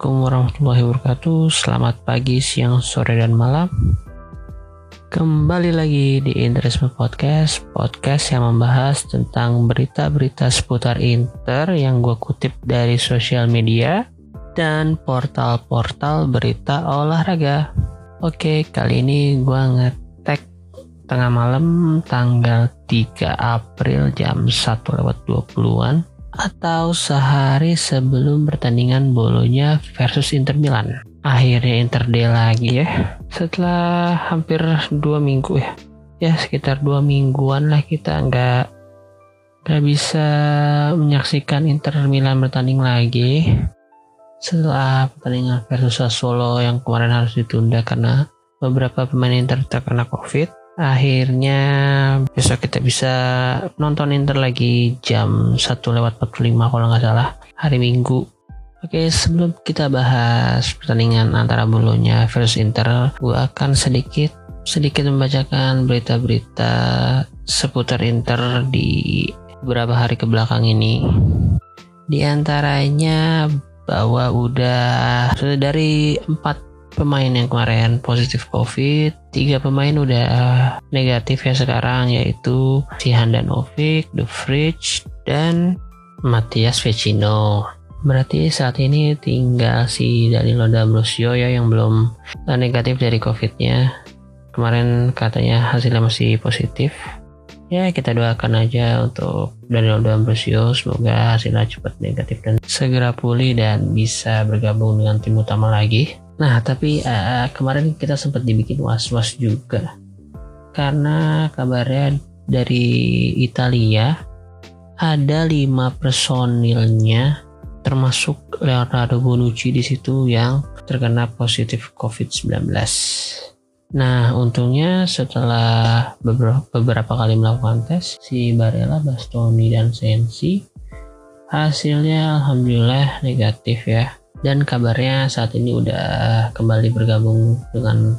Assalamualaikum warahmatullahi wabarakatuh. Selamat pagi, siang, sore, dan malam. Kembali lagi di Interisme Podcast Podcast yang membahas tentang berita-berita seputar Inter Yang gue kutip dari sosial media Dan portal-portal berita olahraga. Oke, kali ini gue ngetek tengah malam tanggal 3 April jam 1 lewat 20-an atau sehari sebelum pertandingan Bolonya versus Inter Milan. Akhirnya Inter D lagi ya. Setelah hampir dua minggu ya, ya sekitar dua mingguan lah kita nggak nggak bisa menyaksikan Inter Milan bertanding lagi. Setelah pertandingan versus Sassuolo yang kemarin harus ditunda karena beberapa pemain Inter terkena COVID akhirnya besok kita bisa nonton Inter lagi jam 1 lewat 45 kalau nggak salah hari Minggu. Oke sebelum kita bahas pertandingan antara Bolonya versus Inter gue akan sedikit sedikit membacakan berita-berita seputar Inter di beberapa hari ke belakang ini. Di antaranya bahwa udah dari empat pemain yang kemarin positif COVID, tiga pemain udah negatif ya sekarang yaitu si Handanovic, The Fridge, dan Matias Vecino. Berarti saat ini tinggal si Danilo D'Ambrosio ya yang belum negatif dari COVID-nya. Kemarin katanya hasilnya masih positif. Ya kita doakan aja untuk Danilo D'Ambrosio semoga hasilnya cepat negatif dan segera pulih dan bisa bergabung dengan tim utama lagi. Nah, tapi uh, kemarin kita sempat dibikin was-was juga karena kabarnya dari Italia ada lima personilnya termasuk Leonardo Bonucci di situ yang terkena positif COVID-19. Nah, untungnya setelah beberapa, beberapa kali melakukan tes, si Barella, Bastoni, dan Sensi hasilnya alhamdulillah negatif ya dan kabarnya saat ini udah kembali bergabung dengan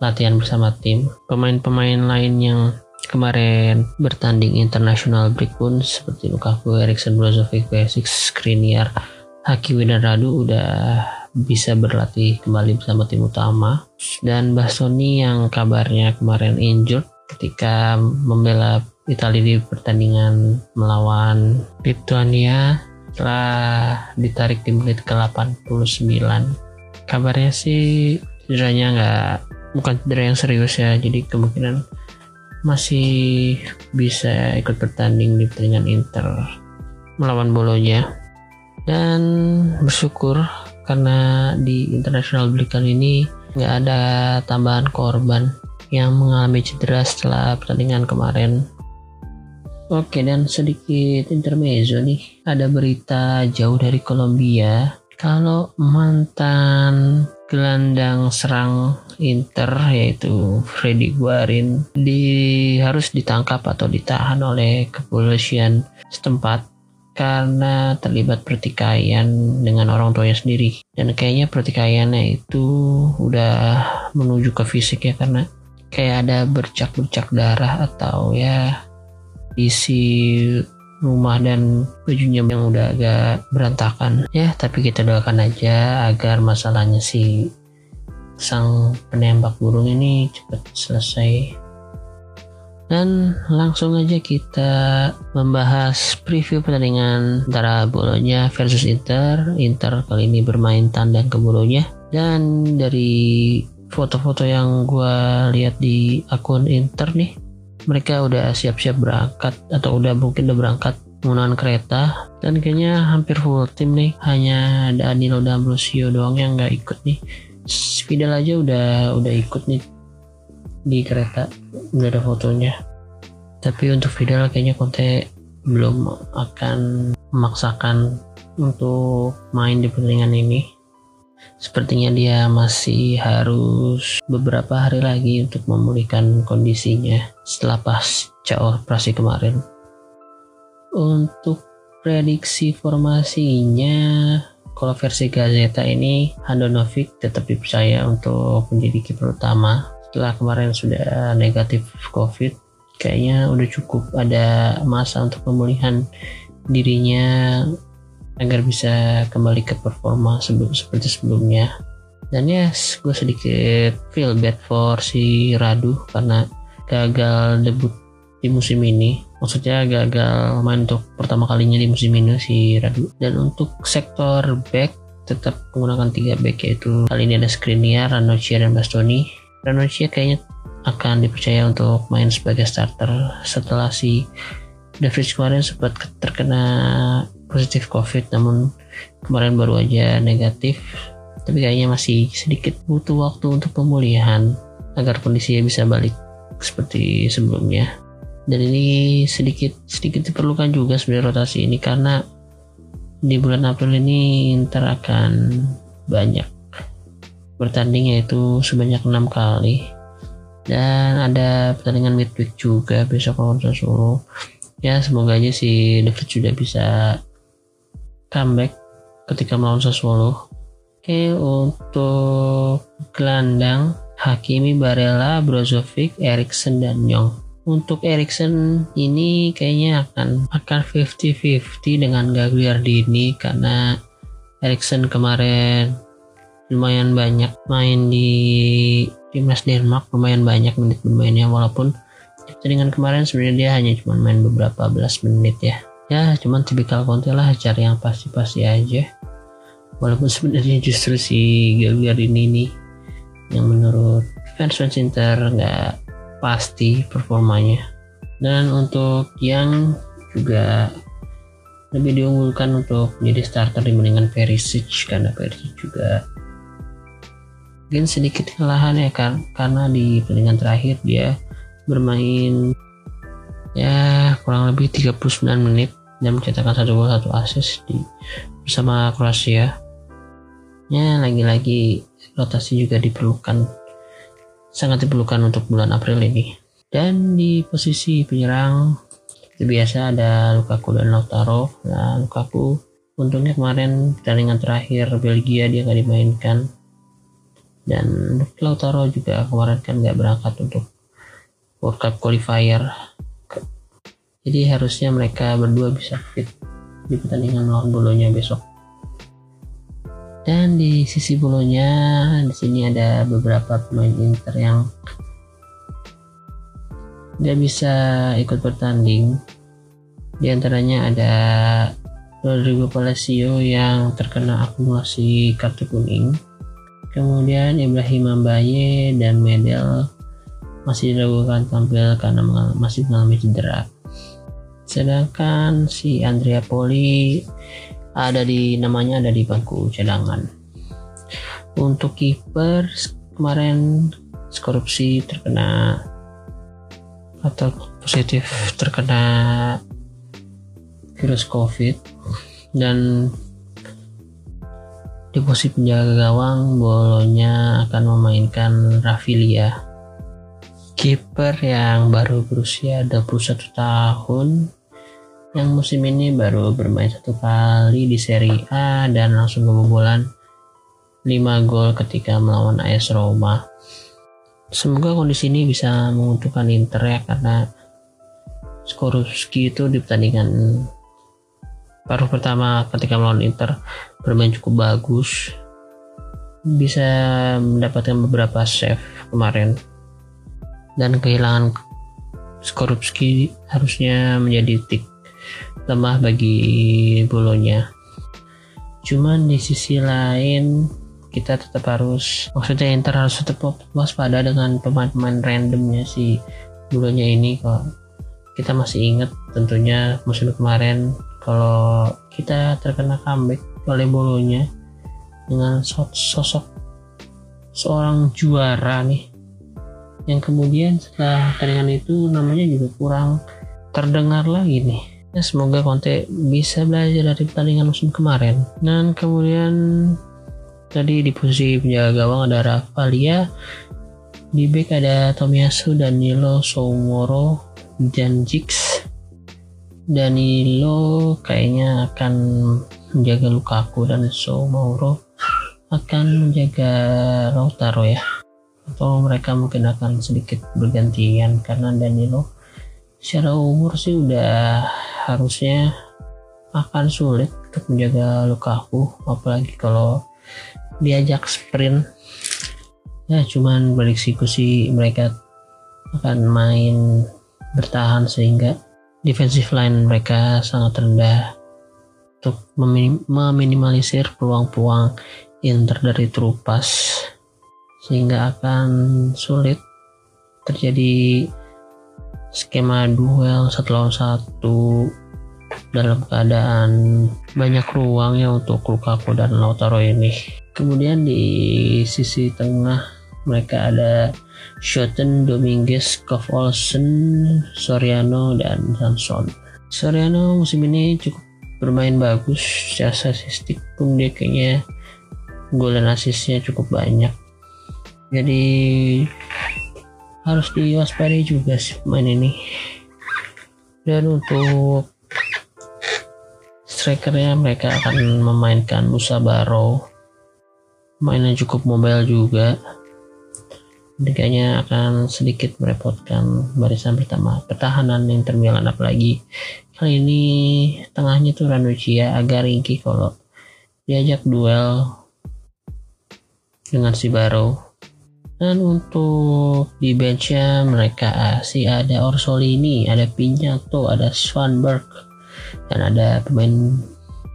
latihan bersama tim. Pemain-pemain lain yang kemarin bertanding internasional break pun seperti Lukaku, Eriksen, Brozovic, Basic, Skriniar, Hakimi dan Radu udah bisa berlatih kembali bersama tim utama dan Bastoni yang kabarnya kemarin injured ketika membela Italia di pertandingan melawan Lithuania setelah ditarik di menit ke 89 kabarnya sih cederanya nggak bukan cedera yang serius ya jadi kemungkinan masih bisa ikut bertanding di pertandingan Inter melawan Bolonya dan bersyukur karena di international break kali ini nggak ada tambahan korban yang mengalami cedera setelah pertandingan kemarin Oke dan sedikit intermezzo nih. Ada berita jauh dari Kolombia. Kalau mantan gelandang serang Inter yaitu Freddy Guarin di harus ditangkap atau ditahan oleh kepolisian setempat karena terlibat pertikaian dengan orang tuanya sendiri. Dan kayaknya pertikaiannya itu udah menuju ke fisik ya karena kayak ada bercak-bercak darah atau ya isi rumah dan bajunya yang udah agak berantakan ya tapi kita doakan aja agar masalahnya si sang penembak burung ini cepat selesai dan langsung aja kita membahas preview pertandingan antara Bolonya versus Inter. Inter kali ini bermain tandang ke Bolonya. Dan dari foto-foto yang gue lihat di akun Inter nih, mereka udah siap-siap berangkat atau udah mungkin udah berangkat menggunakan kereta. Dan kayaknya hampir full tim nih. Hanya Danilo dan Brusio doang yang nggak ikut nih. Fidel aja udah udah ikut nih di kereta. Udah ada fotonya. Tapi untuk Fidel kayaknya Conte belum akan memaksakan untuk main di pertandingan ini Sepertinya dia masih harus beberapa hari lagi untuk memulihkan kondisinya setelah pasca operasi kemarin. Untuk prediksi formasinya, kalau versi Gazeta ini Handanovic tetap dipercaya untuk menjadi kiper utama. Setelah kemarin sudah negatif COVID, kayaknya udah cukup ada masa untuk pemulihan dirinya agar bisa kembali ke performa sebelum seperti sebelumnya. Dan ya yes, gue sedikit feel bad for si Radu karena gagal debut di musim ini. Maksudnya gagal main untuk pertama kalinya di musim ini si Radu. Dan untuk sektor back tetap menggunakan tiga back yaitu kali ini ada Skriniar, Ranocchia dan Bastoni. Ranocchia kayaknya akan dipercaya untuk main sebagai starter setelah si David kemarin sempat terkena positif COVID namun kemarin baru aja negatif tapi kayaknya masih sedikit butuh waktu untuk pemulihan agar kondisinya bisa balik seperti sebelumnya. Dan ini sedikit sedikit diperlukan juga sebenarnya rotasi ini karena di bulan April ini Inter akan banyak bertanding yaitu sebanyak enam kali. Dan ada pertandingan midweek juga besok lawan Sassuolo. Ya semoga aja si David sudah bisa comeback ketika melawan Sassuolo Oke, untuk gelandang Hakimi, Barella, Brozovic, Erikson dan Young. Untuk Erikson ini kayaknya akan akan 50-50 dengan Gagliardini karena Erikson kemarin lumayan banyak main di timnas Denmark lumayan banyak menit bermainnya walaupun pertandingan kemarin sebenarnya dia hanya cuma main beberapa belas menit ya ya cuman tipikal Conte lah cari yang pasti-pasti aja. Walaupun sebenarnya justru si Gagliardini ini yang menurut fans fans Inter nggak pasti performanya. Dan untuk yang juga lebih diunggulkan untuk menjadi starter dibandingkan Perisic karena Perisic juga mungkin sedikit kelelahan ya kan karena di pertandingan terakhir dia bermain ya kurang lebih 39 menit dan mencetakkan satu gol satu assist di bersama Kroasia. Ya lagi-lagi rotasi juga diperlukan sangat diperlukan untuk bulan April ini. Dan di posisi penyerang biasa ada Lukaku dan Lautaro. Nah Lukaku untungnya kemarin pertandingan terakhir Belgia dia nggak dimainkan. Dan Lautaro juga kemarin kan nggak berangkat untuk World Cup qualifier jadi harusnya mereka berdua bisa fit di pertandingan melawan Bolonya besok. Dan di sisi bulunya di sini ada beberapa pemain Inter yang nggak bisa ikut bertanding. Di antaranya ada Rodrigo Palacio yang terkena akumulasi kartu kuning. Kemudian Ibrahim Ambaye dan Medel masih diragukan tampil karena masih mengalami cedera sedangkan si Andrea Poli ada di namanya ada di bangku cadangan. Untuk kiper kemarin korupsi terkena atau positif terkena virus covid dan di posisi penjaga gawang bolonya akan memainkan Rafilia. Kiper yang baru berusia 21 tahun yang musim ini baru bermain satu kali di Serie A dan langsung kebobolan 5 gol ketika melawan AS Roma. Semoga kondisi ini bisa menguntungkan Inter ya karena Skorupski itu di pertandingan paruh pertama ketika melawan Inter bermain cukup bagus bisa mendapatkan beberapa save kemarin dan kehilangan Skorupski harusnya menjadi tik lemah bagi bolonya cuman di sisi lain kita tetap harus maksudnya Inter harus tetap waspada dengan pemain-pemain randomnya si bolonya ini kalau kita masih ingat tentunya musim kemarin kalau kita terkena comeback oleh bolonya dengan sosok seorang juara nih. Yang kemudian setelah pertandingan itu namanya juga kurang terdengar lagi nih Ya, semoga Conte bisa belajar dari pertandingan musim kemarin. Dan kemudian tadi di posisi penjaga gawang ada Rafalia, di back ada Tomiyasu, Danilo, Soumoro, dan Jix. Danilo kayaknya akan menjaga Lukaku dan Soumoro akan menjaga Lautaro ya atau mereka mungkin akan sedikit bergantian karena Danilo secara umur sih udah harusnya akan sulit untuk menjaga Lukaku apalagi kalau diajak sprint. Ya cuman prediksi sih mereka akan main bertahan sehingga defensive line mereka sangat rendah untuk meminimalisir peluang-peluang Inter dari terupas sehingga akan sulit terjadi skema duel satu lawan satu dalam keadaan banyak ruang ya untuk Lukaku dan Lautaro ini. Kemudian di sisi tengah mereka ada Schotten, Dominguez, Kov Olsen, Soriano, dan Samson. Soriano musim ini cukup bermain bagus secara statistik pun dia kayaknya gol dan asisnya cukup banyak jadi harus diwaspadai juga sih pemain ini. Dan untuk strikernya mereka akan memainkan Musa Barrow mainnya cukup mobile juga. Kayaknya akan sedikit merepotkan barisan pertama pertahanan yang Milan apalagi kali ini tengahnya tuh Ranuccia agak ringkih kalau diajak duel dengan si Barrow dan untuk di benchnya mereka sih ada Orsolini, ada Pinyato, ada Swanberg, dan ada pemain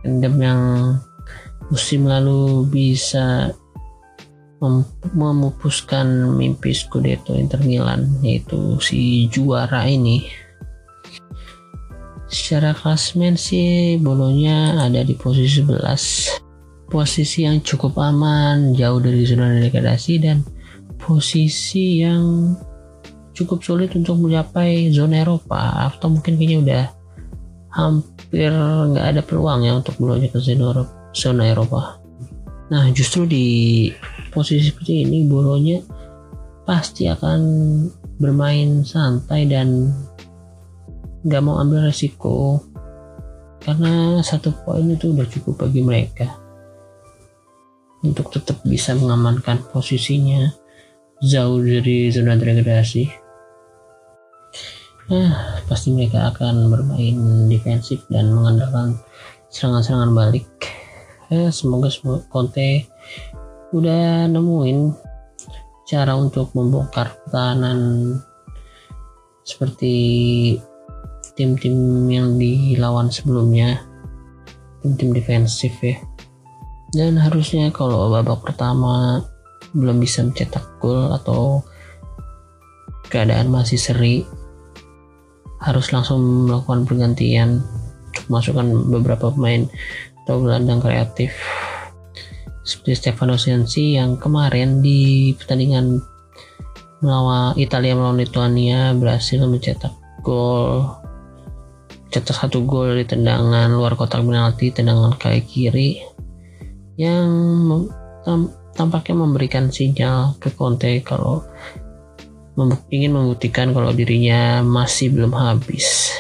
tandem yang musim lalu bisa mem memupuskan mimpi Scudetto Inter Milan yaitu si juara ini. Secara klasmen sih bolonya ada di posisi 11 posisi yang cukup aman jauh dari zona degradasi dan posisi yang cukup sulit untuk mencapai zona Eropa. Atau mungkin kayaknya udah hampir nggak ada peluang ya untuk menuju ke zona Eropa. Nah justru di posisi seperti ini Bolonya pasti akan bermain santai dan nggak mau ambil resiko. Karena satu poin itu udah cukup bagi mereka untuk tetap bisa mengamankan posisinya jauh dari zona degradasi. Nah pasti mereka akan bermain defensif dan mengandalkan serangan-serangan balik. Ya semoga Conte udah nemuin cara untuk membongkar pertahanan seperti tim-tim yang dilawan sebelumnya tim-tim defensif ya. Dan harusnya kalau babak pertama belum bisa mencetak gol atau keadaan masih seri harus langsung melakukan pergantian masukkan beberapa pemain atau gelandang kreatif. Seperti Stefano Sensi yang kemarin di pertandingan melawan Italia melawan Lituania berhasil mencetak gol cetak satu gol di tendangan luar kotak penalti tendangan kaki kiri yang tampaknya memberikan sinyal ke Conte kalau ingin membuktikan kalau dirinya masih belum habis.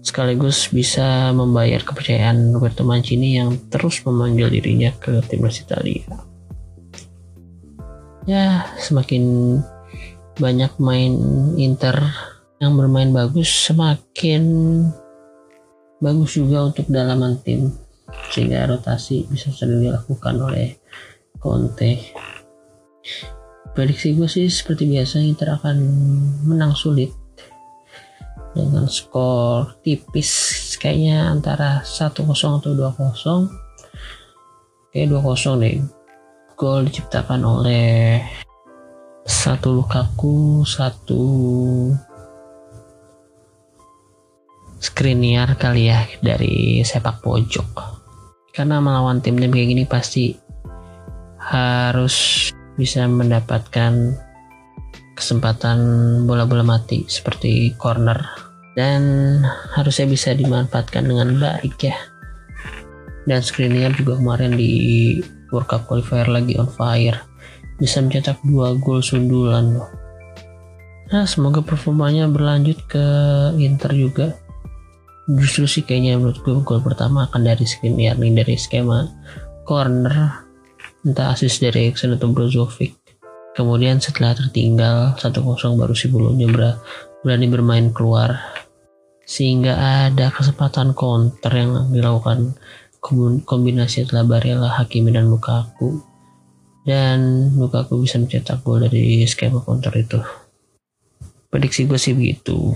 Sekaligus bisa membayar kepercayaan Roberto Mancini yang terus memanggil dirinya ke timnas Italia. Ya semakin banyak main Inter yang bermain bagus semakin bagus juga untuk dalaman tim sehingga rotasi bisa sering dilakukan oleh Conte. Prediksi gue sih seperti biasa Inter akan menang sulit. Dengan skor tipis kayaknya antara 1-0 atau 2-0 kayak 2-0 deh. Gol diciptakan oleh satu Lukaku satu Skriniar kali ya dari sepak pojok. Karena melawan tim-tim kayak gini pasti harus bisa mendapatkan kesempatan bola-bola mati seperti corner. Dan harusnya bisa dimanfaatkan dengan baik ya. Dan Skriniar juga kemarin di World Cup Qualifier lagi on fire. Bisa mencetak dua gol sundulan. Nah semoga performanya berlanjut ke Inter juga. Justru sih kayaknya menurut gue gol pertama akan dari Skriniar nih dari skema corner entah asis dari atau Brozovic. Kemudian setelah tertinggal 1-0 baru si Bolonya berani bermain keluar. Sehingga ada kesempatan counter yang dilakukan kombinasi setelah Barella, Hakimi dan Lukaku. Dan Lukaku bisa mencetak gol dari skema counter itu. Prediksi gue sih begitu.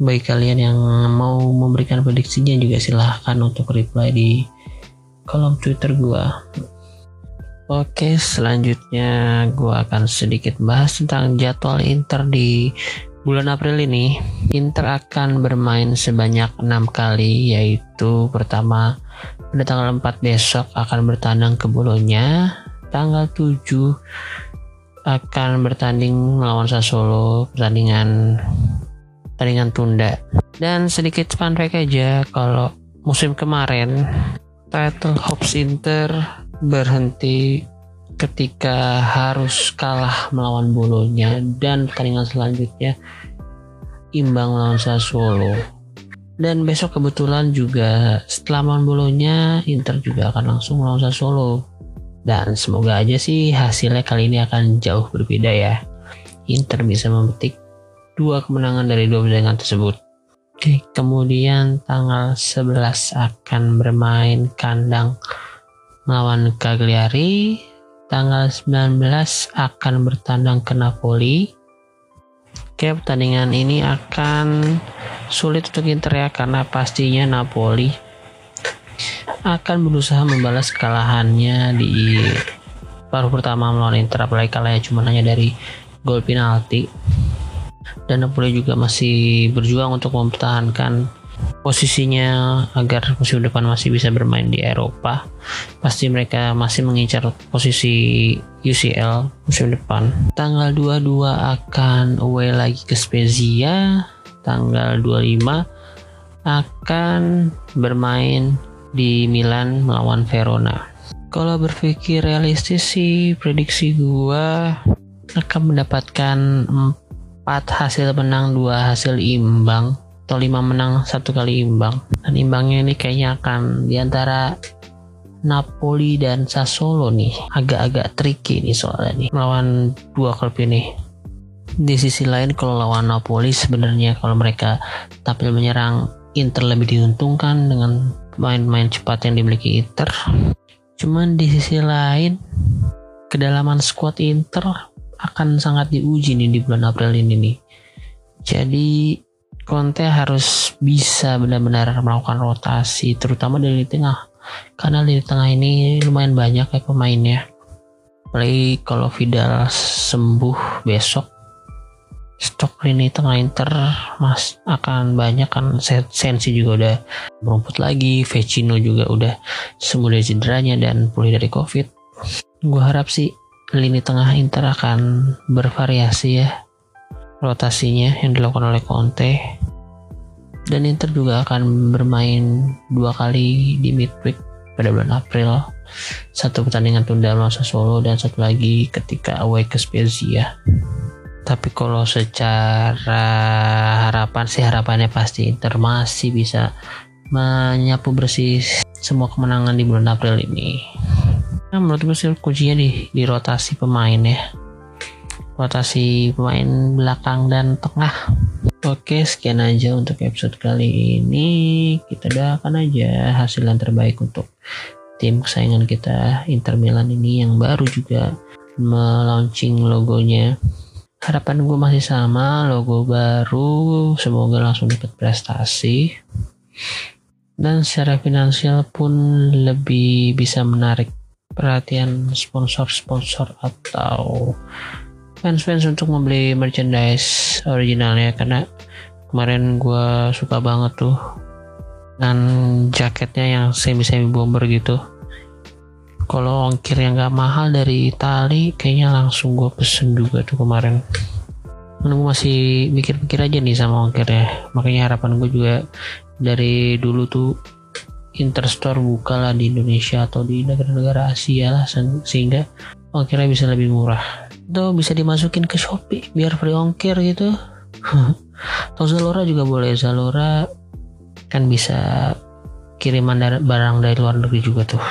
Bagi kalian yang mau memberikan prediksinya juga silahkan untuk reply di kolom twitter gue Oke, selanjutnya gue akan sedikit bahas tentang jadwal Inter di bulan April ini. Inter akan bermain sebanyak enam kali, yaitu pertama pada tanggal 4 besok akan bertandang ke Bolonya, tanggal 7 akan bertanding melawan Sassuolo, pertandingan pertandingan tunda. Dan sedikit fun aja, kalau musim kemarin title Hopes Inter berhenti ketika harus kalah melawan Bolonya. Dan pertandingan selanjutnya imbang melawan Sassuolo. Dan besok kebetulan juga setelah melawan Bolonya Inter juga akan langsung melawan Sassuolo. Dan semoga aja sih hasilnya kali ini akan jauh berbeda ya. Inter bisa memetik dua kemenangan dari dua pertandingan tersebut. Oke, kemudian tanggal 11 akan bermain kandang melawan Cagliari. Tanggal 19 akan bertandang ke Napoli. Oke, pertandingan ini akan sulit untuk Inter ya karena pastinya Napoli akan berusaha membalas kekalahannya di paruh pertama melawan Inter apalagi kalahnya cuma hanya dari gol penalti dan Napoli juga masih berjuang untuk mempertahankan posisinya agar musim depan masih bisa bermain di Eropa. Pasti mereka masih mengincar posisi UCL musim depan. Tanggal 22 akan away lagi ke Spezia. Tanggal 25 akan bermain di Milan melawan Verona. Kalau berpikir realistis sih prediksi gua akan mendapatkan 4 hasil menang dua hasil imbang atau 5 menang satu kali imbang. Dan imbangnya ini kayaknya akan di antara Napoli dan Sassuolo nih. Agak-agak tricky nih soalnya nih. Melawan dua klub ini. Di sisi lain kalau lawan Napoli sebenarnya kalau mereka tampil menyerang Inter lebih diuntungkan dengan main-main cepat yang dimiliki Inter. Cuman di sisi lain kedalaman squad Inter akan sangat diuji nih di bulan April ini nih. Jadi Conte harus bisa benar-benar melakukan rotasi terutama di tengah. Karena di tengah ini lumayan banyak ya pemainnya. Apalagi kalau Vidal sembuh besok stok lini tengah Inter mas akan banyak kan. Sensi juga udah merumput lagi Vecino juga udah sembuh dari cederanya dan pulih dari covid. Gue harap sih lini tengah Inter akan bervariasi ya rotasinya yang dilakukan oleh Conte. Dan Inter juga akan bermain dua kali di midweek pada bulan April. Satu pertandingan tunda melawan Solo dan satu lagi ketika away ke Spezia. Tapi kalau secara harapan sih harapannya pasti Inter masih bisa menyapu bersih semua kemenangan di bulan April ini. Nah, menurut gue sih kuncinya di, di rotasi pemain ya rotasi pemain belakang dan tengah. Oke, sekian aja untuk episode kali ini. Kita doakan aja hasil yang terbaik untuk tim kesayangan kita Inter Milan ini yang baru juga melaunching logonya. Harapan gue masih sama, logo baru, semoga langsung dapat prestasi. Dan secara finansial pun lebih bisa menarik perhatian sponsor-sponsor atau fans-fans untuk membeli merchandise originalnya karena kemarin gue suka banget tuh dengan jaketnya yang semi-semi bomber gitu. Kalau ongkir yang gak mahal dari Itali kayaknya langsung gue pesen juga tuh kemarin. Gue masih mikir-mikir aja nih sama ongkirnya. Makanya harapan gue juga dari dulu tuh Interstore buka lah di Indonesia atau di negara-negara Asia lah sehingga ongkirnya bisa lebih murah itu bisa dimasukin ke Shopee biar free ongkir gitu. Atau Zalora juga boleh. Zalora kan bisa kiriman dari, barang dari luar negeri juga tuh.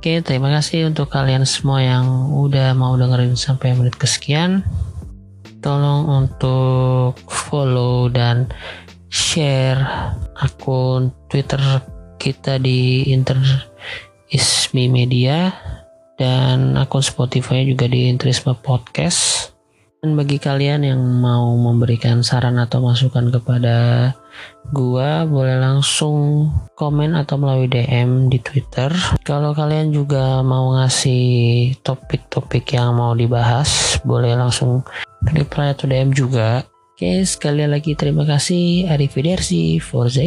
Oke terima kasih untuk kalian semua yang udah mau dengerin sampai menit kesekian. Tolong untuk follow dan share akun Twitter kita di Inter Ismi Media dan akun Spotify juga di Interisme Podcast. Dan bagi kalian yang mau memberikan saran atau masukan kepada gua, boleh langsung komen atau melalui DM di Twitter. Kalau kalian juga mau ngasih topik-topik yang mau dibahas, boleh langsung reply atau DM juga. Oke, sekali lagi terima kasih. Arrivederci, Forza